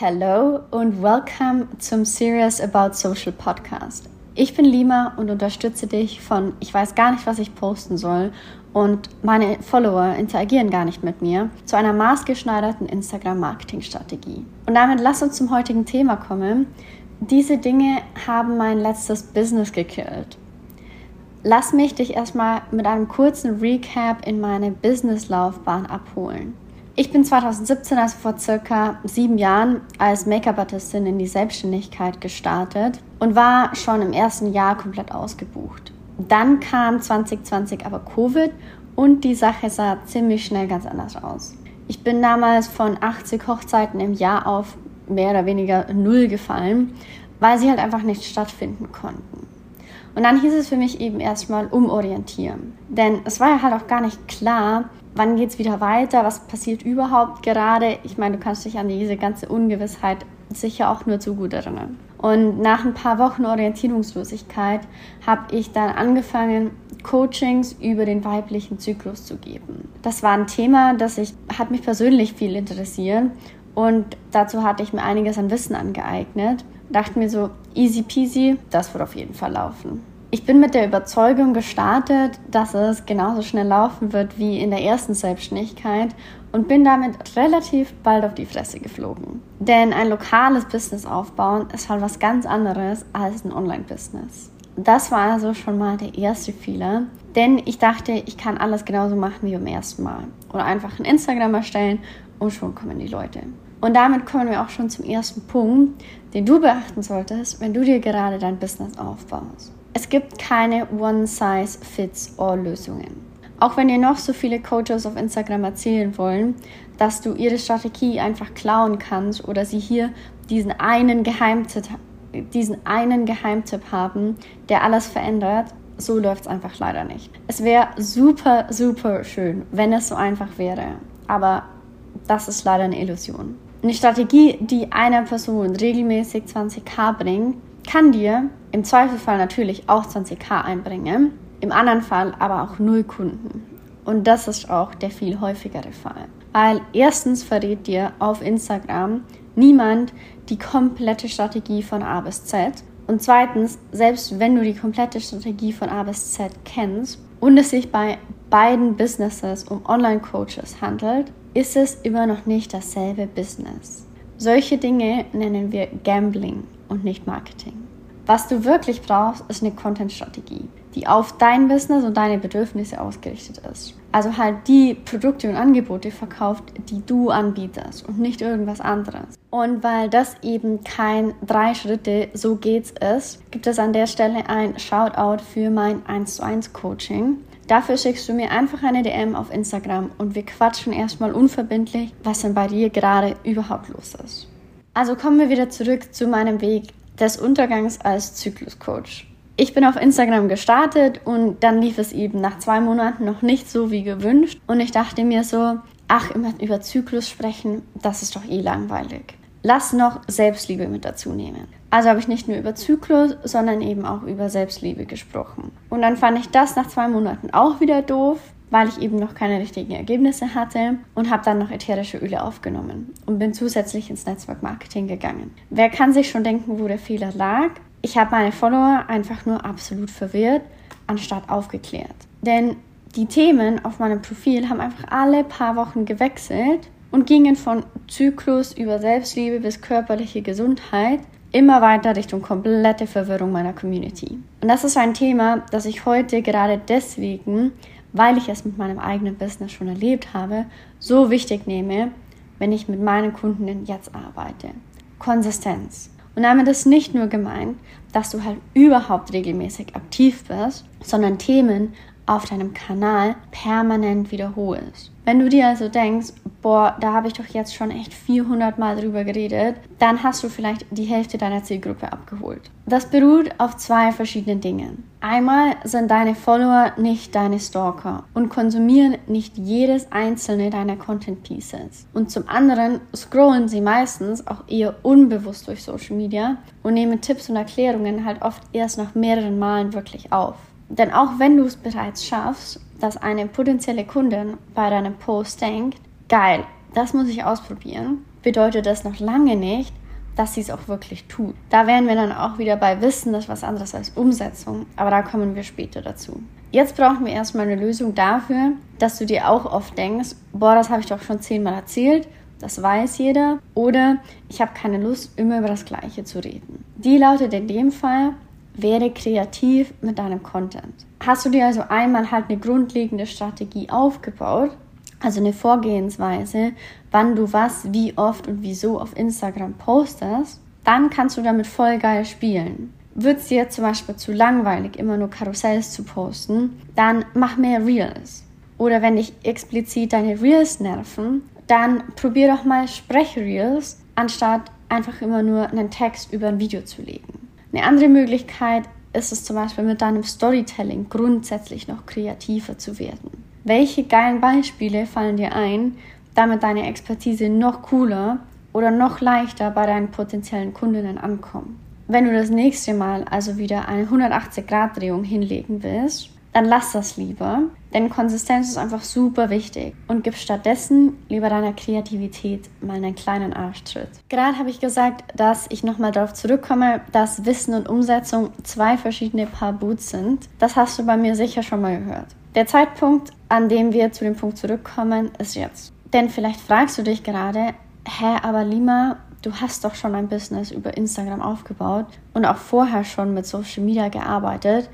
Hello und welcome zum Serious About Social Podcast. Ich bin Lima und unterstütze dich von ich weiß gar nicht, was ich posten soll und meine Follower interagieren gar nicht mit mir zu einer maßgeschneiderten Instagram-Marketing-Strategie. Und damit lass uns zum heutigen Thema kommen. Diese Dinge haben mein letztes Business gekillt. Lass mich dich erstmal mit einem kurzen Recap in meine Business-Laufbahn abholen. Ich bin 2017, also vor circa sieben Jahren, als Make-up-Artistin in die Selbstständigkeit gestartet und war schon im ersten Jahr komplett ausgebucht. Dann kam 2020 aber Covid und die Sache sah ziemlich schnell ganz anders aus. Ich bin damals von 80 Hochzeiten im Jahr auf mehr oder weniger null gefallen, weil sie halt einfach nicht stattfinden konnten. Und dann hieß es für mich eben erstmal umorientieren. Denn es war ja halt auch gar nicht klar, wann geht es wieder weiter, was passiert überhaupt gerade. Ich meine, du kannst dich an diese ganze Ungewissheit sicher auch nur zu gut erinnern. Und nach ein paar Wochen Orientierungslosigkeit habe ich dann angefangen, Coachings über den weiblichen Zyklus zu geben. Das war ein Thema, das ich, hat mich persönlich viel interessiert und dazu hatte ich mir einiges an Wissen angeeignet. Dachte mir so, easy peasy, das wird auf jeden Fall laufen. Ich bin mit der Überzeugung gestartet, dass es genauso schnell laufen wird wie in der ersten Selbstständigkeit und bin damit relativ bald auf die Fresse geflogen. Denn ein lokales Business aufbauen ist halt was ganz anderes als ein Online-Business. Das war also schon mal der erste Fehler, denn ich dachte, ich kann alles genauso machen wie beim ersten Mal. Oder einfach ein Instagram erstellen und schon kommen die Leute. Und damit kommen wir auch schon zum ersten Punkt, den du beachten solltest, wenn du dir gerade dein Business aufbaust. Es gibt keine One-Size-Fits-All-Lösungen. Auch wenn dir noch so viele Coaches auf Instagram erzählen wollen, dass du ihre Strategie einfach klauen kannst oder sie hier diesen einen Geheimtipp, diesen einen Geheimtipp haben, der alles verändert, so läuft es einfach leider nicht. Es wäre super, super schön, wenn es so einfach wäre. Aber das ist leider eine Illusion. Eine Strategie, die einer Person regelmäßig 20k bringt, kann dir im Zweifelfall natürlich auch 20k einbringen, im anderen Fall aber auch null Kunden. Und das ist auch der viel häufigere Fall. Weil erstens verrät dir auf Instagram niemand die komplette Strategie von A bis Z. Und zweitens, selbst wenn du die komplette Strategie von A bis Z kennst und es sich bei beiden Businesses um Online-Coaches handelt, ist es immer noch nicht dasselbe Business. Solche Dinge nennen wir Gambling und nicht Marketing. Was du wirklich brauchst, ist eine Content-Strategie, die auf dein Business und deine Bedürfnisse ausgerichtet ist. Also halt die Produkte und Angebote verkauft, die du anbietest und nicht irgendwas anderes. Und weil das eben kein drei Schritte, so geht's ist, gibt es an der Stelle ein Shoutout für mein 1 zu 1 Coaching. Dafür schickst du mir einfach eine DM auf Instagram und wir quatschen erstmal unverbindlich, was denn bei dir gerade überhaupt los ist. Also kommen wir wieder zurück zu meinem Weg des Untergangs als Zykluscoach. Ich bin auf Instagram gestartet und dann lief es eben nach zwei Monaten noch nicht so wie gewünscht. Und ich dachte mir so, ach, immer über Zyklus sprechen, das ist doch eh langweilig. Lass noch Selbstliebe mit dazu nehmen. Also habe ich nicht nur über Zyklus, sondern eben auch über Selbstliebe gesprochen. Und dann fand ich das nach zwei Monaten auch wieder doof, weil ich eben noch keine richtigen Ergebnisse hatte und habe dann noch ätherische Öle aufgenommen und bin zusätzlich ins Netzwerk Marketing gegangen. Wer kann sich schon denken, wo der Fehler lag? Ich habe meine Follower einfach nur absolut verwirrt, anstatt aufgeklärt. Denn die Themen auf meinem Profil haben einfach alle paar Wochen gewechselt und gingen von Zyklus über Selbstliebe bis körperliche Gesundheit immer weiter Richtung komplette Verwirrung meiner Community. Und das ist ein Thema, das ich heute gerade deswegen weil ich es mit meinem eigenen Business schon erlebt habe, so wichtig nehme, wenn ich mit meinen Kunden jetzt arbeite. Konsistenz. Und damit ist nicht nur gemeint, dass du halt überhaupt regelmäßig aktiv bist, sondern Themen auf deinem Kanal permanent wiederholst. Wenn du dir also denkst, boah, da habe ich doch jetzt schon echt 400 Mal drüber geredet, dann hast du vielleicht die Hälfte deiner Zielgruppe abgeholt. Das beruht auf zwei verschiedenen Dingen. Einmal sind deine Follower nicht deine Stalker und konsumieren nicht jedes einzelne deiner Content Pieces. Und zum anderen scrollen sie meistens auch eher unbewusst durch Social Media und nehmen Tipps und Erklärungen halt oft erst nach mehreren Malen wirklich auf. Denn auch wenn du es bereits schaffst, dass eine potenzielle Kundin bei deinem Post denkt, geil, das muss ich ausprobieren, bedeutet das noch lange nicht, dass sie es auch wirklich tut. Da wären wir dann auch wieder bei Wissen, das ist was anderes als Umsetzung, aber da kommen wir später dazu. Jetzt brauchen wir erstmal eine Lösung dafür, dass du dir auch oft denkst, boah, das habe ich doch schon zehnmal erzählt, das weiß jeder, oder ich habe keine Lust, immer über das Gleiche zu reden. Die lautet in dem Fall, werde kreativ mit deinem Content. Hast du dir also einmal halt eine grundlegende Strategie aufgebaut, also eine Vorgehensweise, wann du was, wie oft und wieso auf Instagram postest, dann kannst du damit voll geil spielen. Wird es dir zum Beispiel zu langweilig, immer nur Karussells zu posten, dann mach mehr Reels. Oder wenn dich explizit deine Reels nerven, dann probier doch mal Sprechreels, anstatt einfach immer nur einen Text über ein Video zu legen. Eine andere Möglichkeit ist es zum Beispiel mit deinem Storytelling grundsätzlich noch kreativer zu werden. Welche geilen Beispiele fallen dir ein, damit deine Expertise noch cooler oder noch leichter bei deinen potenziellen Kundinnen ankommt? Wenn du das nächste Mal also wieder eine 180-Grad-Drehung hinlegen willst, dann lass das lieber, denn Konsistenz ist einfach super wichtig und gib stattdessen lieber deiner Kreativität mal einen kleinen Arschtritt. Gerade habe ich gesagt, dass ich nochmal darauf zurückkomme, dass Wissen und Umsetzung zwei verschiedene Paar Boots sind. Das hast du bei mir sicher schon mal gehört. Der Zeitpunkt, an dem wir zu dem Punkt zurückkommen, ist jetzt. Denn vielleicht fragst du dich gerade, hä, aber Lima, du hast doch schon ein Business über Instagram aufgebaut und auch vorher schon mit Social Media gearbeitet.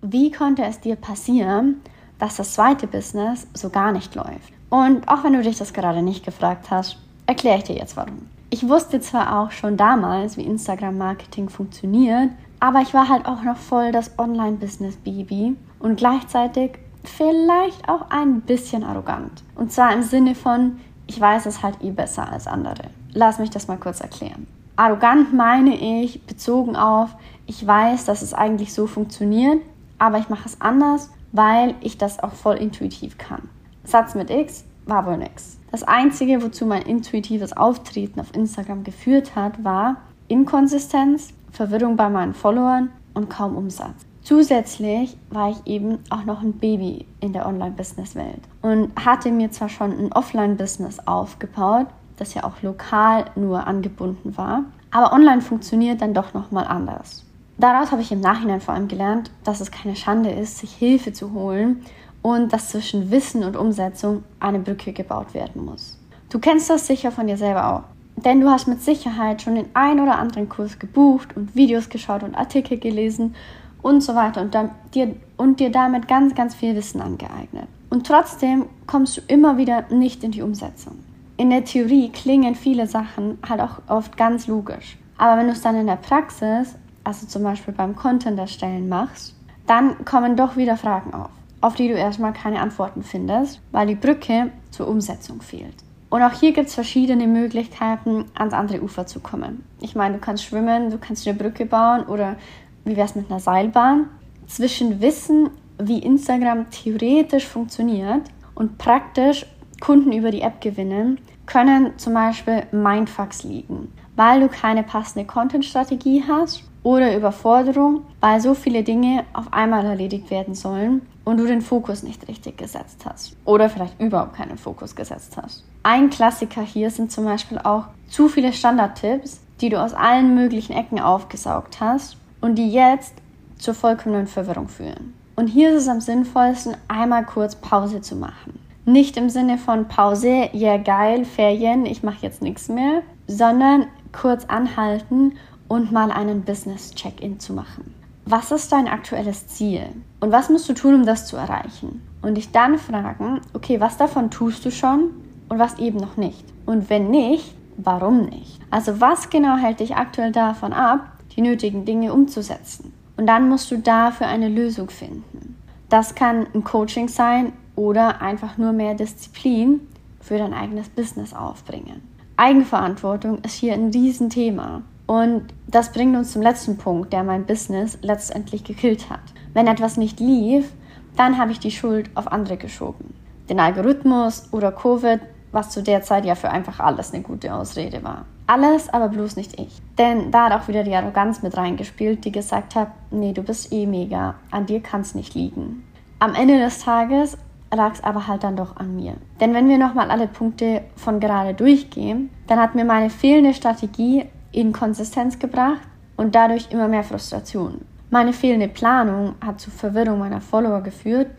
Wie konnte es dir passieren, dass das zweite Business so gar nicht läuft? Und auch wenn du dich das gerade nicht gefragt hast, erkläre ich dir jetzt warum. Ich wusste zwar auch schon damals, wie Instagram-Marketing funktioniert, aber ich war halt auch noch voll das Online-Business-Baby und gleichzeitig vielleicht auch ein bisschen arrogant. Und zwar im Sinne von, ich weiß es halt eh besser als andere. Lass mich das mal kurz erklären. Arrogant meine ich bezogen auf, ich weiß, dass es eigentlich so funktioniert, aber ich mache es anders, weil ich das auch voll intuitiv kann. Satz mit X war wohl nix. Das Einzige, wozu mein intuitives Auftreten auf Instagram geführt hat, war Inkonsistenz, Verwirrung bei meinen Followern und kaum Umsatz. Zusätzlich war ich eben auch noch ein Baby in der Online-Business-Welt und hatte mir zwar schon ein Offline-Business aufgebaut, das ja auch lokal nur angebunden war, aber online funktioniert dann doch nochmal anders. Daraus habe ich im Nachhinein vor allem gelernt, dass es keine Schande ist, sich Hilfe zu holen und dass zwischen Wissen und Umsetzung eine Brücke gebaut werden muss. Du kennst das sicher von dir selber auch. Denn du hast mit Sicherheit schon den ein oder anderen Kurs gebucht und Videos geschaut und Artikel gelesen und so weiter und, dann, dir, und dir damit ganz, ganz viel Wissen angeeignet. Und trotzdem kommst du immer wieder nicht in die Umsetzung. In der Theorie klingen viele Sachen halt auch oft ganz logisch. Aber wenn du es dann in der Praxis, also zum Beispiel beim Content erstellen machst, dann kommen doch wieder Fragen auf, auf die du erstmal keine Antworten findest, weil die Brücke zur Umsetzung fehlt. Und auch hier gibt es verschiedene Möglichkeiten, ans andere Ufer zu kommen. Ich meine, du kannst schwimmen, du kannst eine Brücke bauen oder wie wäre es mit einer Seilbahn, zwischen Wissen, wie Instagram theoretisch funktioniert und praktisch Kunden über die App gewinnen, können zum Beispiel Mindfucks liegen, weil du keine passende Content-Strategie hast oder Überforderung, weil so viele Dinge auf einmal erledigt werden sollen und du den Fokus nicht richtig gesetzt hast oder vielleicht überhaupt keinen Fokus gesetzt hast. Ein Klassiker hier sind zum Beispiel auch zu viele Standardtipps, die du aus allen möglichen Ecken aufgesaugt hast und die jetzt zur vollkommenen Verwirrung führen. Und hier ist es am sinnvollsten, einmal kurz Pause zu machen. Nicht im Sinne von Pause, ja yeah, geil, Ferien, ich mache jetzt nichts mehr, sondern kurz anhalten und mal einen Business-Check-in zu machen. Was ist dein aktuelles Ziel? Und was musst du tun, um das zu erreichen? Und dich dann fragen, okay, was davon tust du schon und was eben noch nicht? Und wenn nicht, warum nicht? Also was genau hält dich aktuell davon ab, die nötigen Dinge umzusetzen. Und dann musst du dafür eine Lösung finden. Das kann ein Coaching sein oder einfach nur mehr Disziplin für dein eigenes Business aufbringen. Eigenverantwortung ist hier ein Riesenthema. Und das bringt uns zum letzten Punkt, der mein Business letztendlich gekillt hat. Wenn etwas nicht lief, dann habe ich die Schuld auf andere geschoben. Den Algorithmus oder Covid, was zu der Zeit ja für einfach alles eine gute Ausrede war. Alles, aber bloß nicht ich. Denn da hat auch wieder die Arroganz mit reingespielt, die gesagt hat, nee, du bist eh mega, an dir kann es nicht liegen. Am Ende des Tages lag es aber halt dann doch an mir. Denn wenn wir nochmal alle Punkte von gerade durchgehen, dann hat mir meine fehlende Strategie Inkonsistenz gebracht und dadurch immer mehr Frustration. Meine fehlende Planung hat zu Verwirrung meiner Follower geführt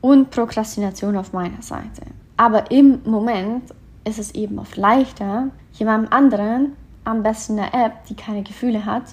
und Prokrastination auf meiner Seite. Aber im Moment ist es eben oft leichter, jemandem anderen, am besten einer App, die keine Gefühle hat,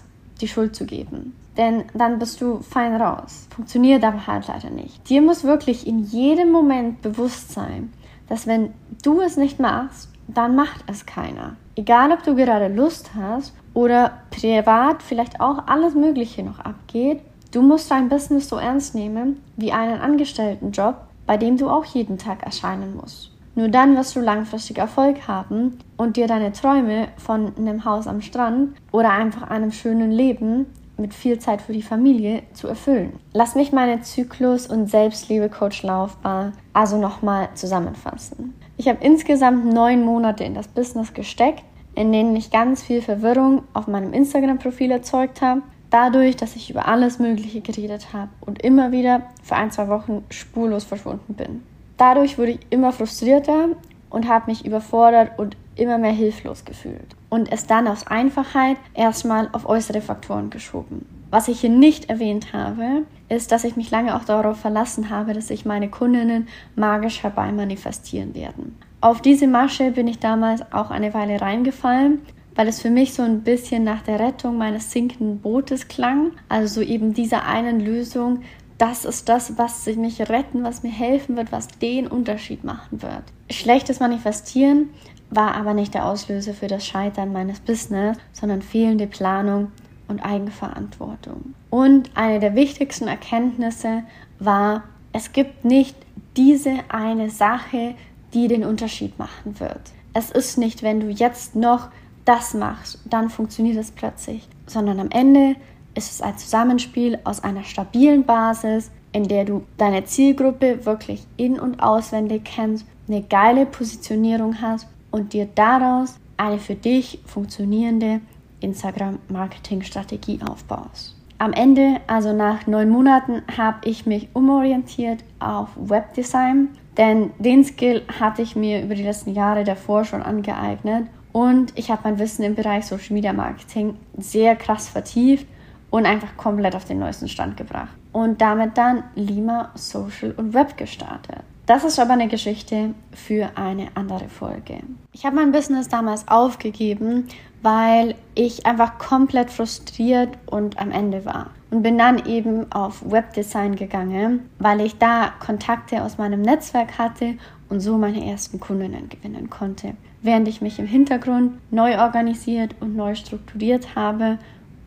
die Schuld zu geben. Denn dann bist du fein raus. Funktioniert aber halt leider nicht. Dir muss wirklich in jedem Moment bewusst sein, dass wenn du es nicht machst, dann macht es keiner. Egal, ob du gerade Lust hast oder privat vielleicht auch alles Mögliche noch abgeht, du musst dein Business so ernst nehmen wie einen Angestelltenjob, bei dem du auch jeden Tag erscheinen musst. Nur dann wirst du langfristig Erfolg haben und dir deine Träume von einem Haus am Strand oder einfach einem schönen Leben mit viel Zeit für die Familie zu erfüllen. Lass mich meine Zyklus- und Selbstliebe-Coach-Laufbahn also nochmal zusammenfassen. Ich habe insgesamt neun Monate in das Business gesteckt, in denen ich ganz viel Verwirrung auf meinem Instagram-Profil erzeugt habe, dadurch, dass ich über alles Mögliche geredet habe und immer wieder für ein, zwei Wochen spurlos verschwunden bin. Dadurch wurde ich immer frustrierter und habe mich überfordert und immer mehr hilflos gefühlt. Und es dann aus Einfachheit erstmal auf äußere Faktoren geschoben. Was ich hier nicht erwähnt habe, ist, dass ich mich lange auch darauf verlassen habe, dass sich meine Kundinnen magisch herbei manifestieren werden. Auf diese Masche bin ich damals auch eine Weile reingefallen, weil es für mich so ein bisschen nach der Rettung meines sinkenden Bootes klang. Also so eben dieser einen Lösung, das ist das, was mich retten, was mir helfen wird, was den Unterschied machen wird. Schlechtes Manifestieren war aber nicht der Auslöser für das Scheitern meines Business, sondern fehlende Planung und Eigenverantwortung. Und eine der wichtigsten Erkenntnisse war, es gibt nicht diese eine Sache, die den Unterschied machen wird. Es ist nicht, wenn du jetzt noch das machst, dann funktioniert es plötzlich, sondern am Ende ist es ein Zusammenspiel aus einer stabilen Basis, in der du deine Zielgruppe wirklich in- und auswendig kennst, eine geile Positionierung hast und dir daraus eine für dich funktionierende Instagram-Marketing-Strategie aufbaust. Am Ende, also nach neun Monaten, habe ich mich umorientiert auf Webdesign, denn den Skill hatte ich mir über die letzten Jahre davor schon angeeignet und ich habe mein Wissen im Bereich Social Media Marketing sehr krass vertieft und einfach komplett auf den neuesten Stand gebracht. Und damit dann Lima Social und Web gestartet. Das ist aber eine Geschichte für eine andere Folge. Ich habe mein Business damals aufgegeben, weil ich einfach komplett frustriert und am Ende war. Und bin dann eben auf Webdesign gegangen, weil ich da Kontakte aus meinem Netzwerk hatte und so meine ersten Kundinnen gewinnen konnte. Während ich mich im Hintergrund neu organisiert und neu strukturiert habe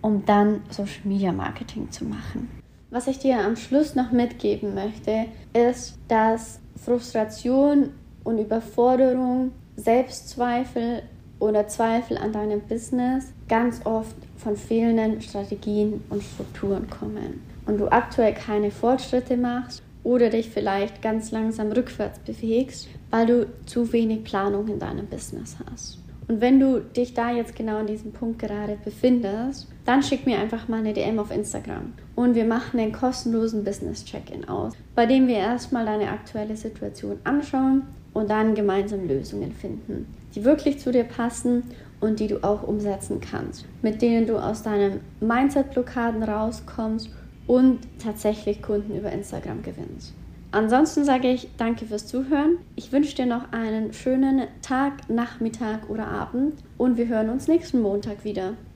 um dann Social Media Marketing zu machen. Was ich dir am Schluss noch mitgeben möchte, ist, dass Frustration und Überforderung, Selbstzweifel oder Zweifel an deinem Business ganz oft von fehlenden Strategien und Strukturen kommen und du aktuell keine Fortschritte machst oder dich vielleicht ganz langsam rückwärts bewegst, weil du zu wenig Planung in deinem Business hast. Und wenn du dich da jetzt genau an diesem Punkt gerade befindest, dann schick mir einfach mal eine DM auf Instagram. Und wir machen einen kostenlosen Business-Check-In aus, bei dem wir erstmal deine aktuelle Situation anschauen und dann gemeinsam Lösungen finden, die wirklich zu dir passen und die du auch umsetzen kannst, mit denen du aus deinen Mindset-Blockaden rauskommst und tatsächlich Kunden über Instagram gewinnst. Ansonsten sage ich danke fürs Zuhören. Ich wünsche dir noch einen schönen Tag, Nachmittag oder Abend und wir hören uns nächsten Montag wieder.